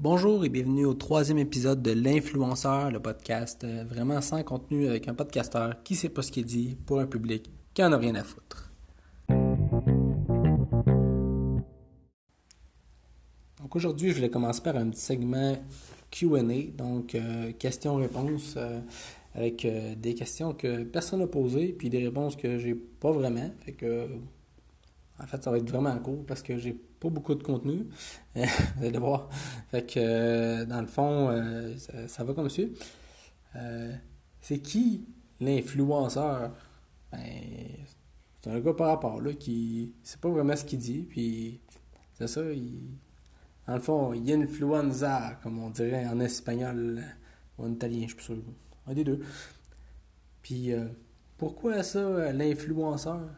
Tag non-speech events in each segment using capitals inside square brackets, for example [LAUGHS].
Bonjour et bienvenue au troisième épisode de L'influenceur, le podcast euh, vraiment sans contenu avec un podcasteur qui sait pas ce qu'il dit pour un public qui en a rien à foutre. Donc aujourd'hui, je voulais commencer par un petit segment Q&A, donc euh, questions-réponses euh, avec des questions que personne n'a posées puis des réponses que j'ai pas vraiment. Fait en fait, ça va être vraiment court parce que j'ai pas beaucoup de contenu. [LAUGHS] Vous allez voir. Fait que, euh, dans le fond, euh, ça, va comme suit. Euh, c'est qui l'influenceur? Ben, c'est un gars par rapport, là, qui sait pas vraiment ce qu'il dit, puis c'est ça, il, dans le fond, il influenza, comme on dirait en espagnol ou en italien, je suis sûr. Un des deux. Puis, pourquoi ça, l'influenceur?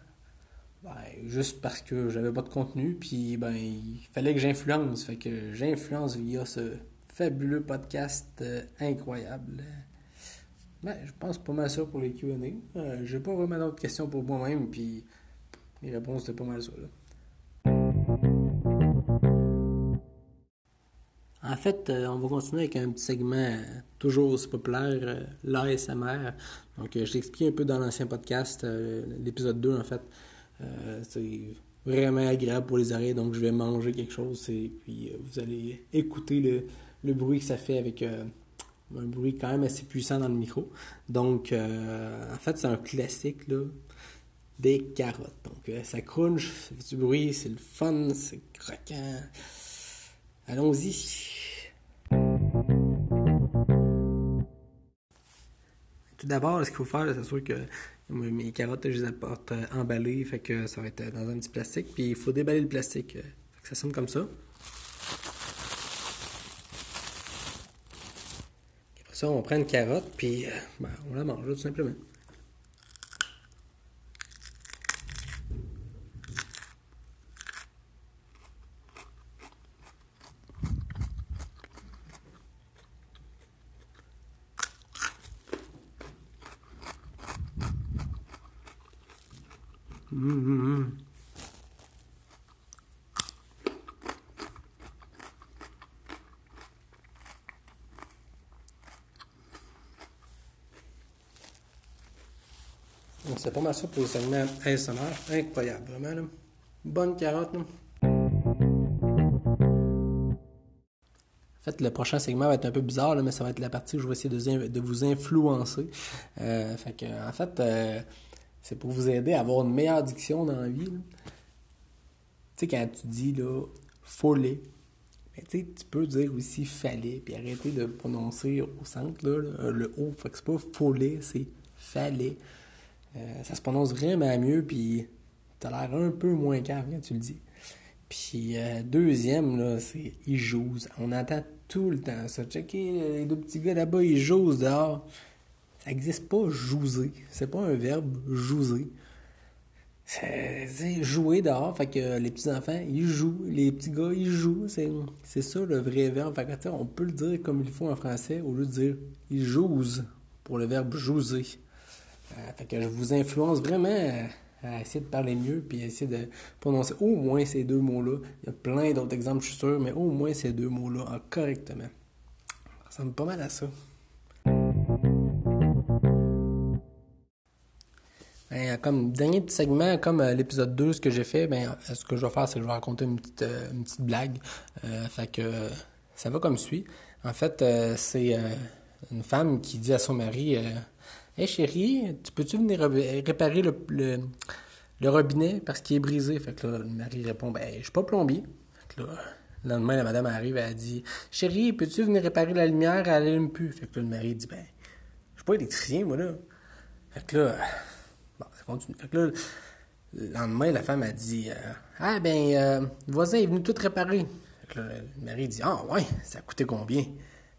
Ben, juste parce que j'avais pas de contenu, puis ben il fallait que j'influence. Fait que j'influence via ce fabuleux podcast euh, incroyable. Ben, je pense pas mal ça pour les QA. Euh, J'ai pas vraiment d'autres questions pour moi-même, puis les réponses étaient pas mal ça. En fait, euh, on va continuer avec un petit segment euh, toujours aussi populaire, l'ASMR. Donc, je t'explique un peu dans l'ancien podcast, l'épisode 2 en fait. Euh, c'est vraiment agréable pour les oreilles, donc je vais manger quelque chose et puis euh, vous allez écouter le, bruit que ça fait avec euh, un bruit quand même assez puissant dans le micro. Donc, en fait, c'est un classique là, des carottes. Donc, ça crunch, ça fait du bruit, c'est le fun, c'est croquant. Allons-y. Tout d'abord, ce qu'il faut faire, c'est sûr que mes carottes, je les apporte euh, emballées, fait que ça va être dans un petit plastique. Puis il faut déballer le plastique. Euh, que ça sonne comme ça. Après ça, on prend une carotte, puis euh, ben, on la mange tout simplement. C'est pas mal ça pour le segment ASMR. Incroyable, vraiment. Bonne carotte. Là. En fait, le prochain segment va être un peu bizarre, mais ça va être la partie où je vais essayer de, vous influencer. Euh, en fait, euh, c'est pour vous aider à avoir une meilleure diction dans la vie. Tu sais, quand tu dis là, follet, ben, tu peux dire aussi fallait, puis arrêter de prononcer au centre là, le O. Fait que c'est pas follet, c'est fallait. Euh, ça se prononce vraiment mieux, puis t'as l'air un peu moins calme quand tu le dis. Puis euh, deuxième, là, c'est il joue. On entend tout le temps ça. Checker les deux petits gars là-bas, ils jouent dehors. Ça n'existe pas jouser. C'est pas un verbe jouser. C'est jouer dehors. Fait que les petits-enfants, ils jouent. Les petits gars, ils jouent. C'est ça le vrai verbe. Fait que, on peut le dire comme il faut en français au lieu de dire ils jouent pour le verbe jouser. Euh, fait que je vous influence vraiment à, essayer de parler mieux puis à essayer de prononcer au moins ces deux mots-là. Il y a plein d'autres exemples, je suis sûr, mais au moins ces deux mots-là correctement. Ça ressemble pas mal à ça. Ben, comme dernier petit segment, comme euh, l'épisode 2, ce que j'ai fait, ben, euh, ce que je vais faire, c'est que je vais raconter une petite, une petite blague. fait que ça va comme suit. En fait, c'est une femme qui dit à son mari Hé chérie, tu peux-tu venir réparer le, le, robinet parce qu'il est brisé? Fait que là, le mari répond Ben, je suis pas plombier. Fait que là, le lendemain, la madame arrive et elle dit Chérie, peux-tu venir réparer la lumière? Elle allume plus. Fait que le mari dit Ben, je suis pas électricien, moi, là. Fait que là, Fait que là, le lendemain, la femme a dit euh, Ah, ben, euh, le voisin est venu tout réparer. Fait que là, le mari dit Ah, ouais, ça a coûté combien?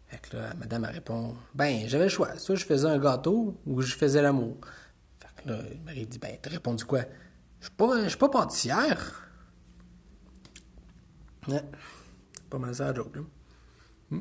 Fait que là, madame elle répond Ben, j'avais le choix. Soit je faisais un gâteau ou je faisais l'amour. Fait que là, Marie dit Ben, t'as répondu quoi? Je suis pas, suis pas pâtissière. Ouais. Pas mal ça, joke, là. Hmm.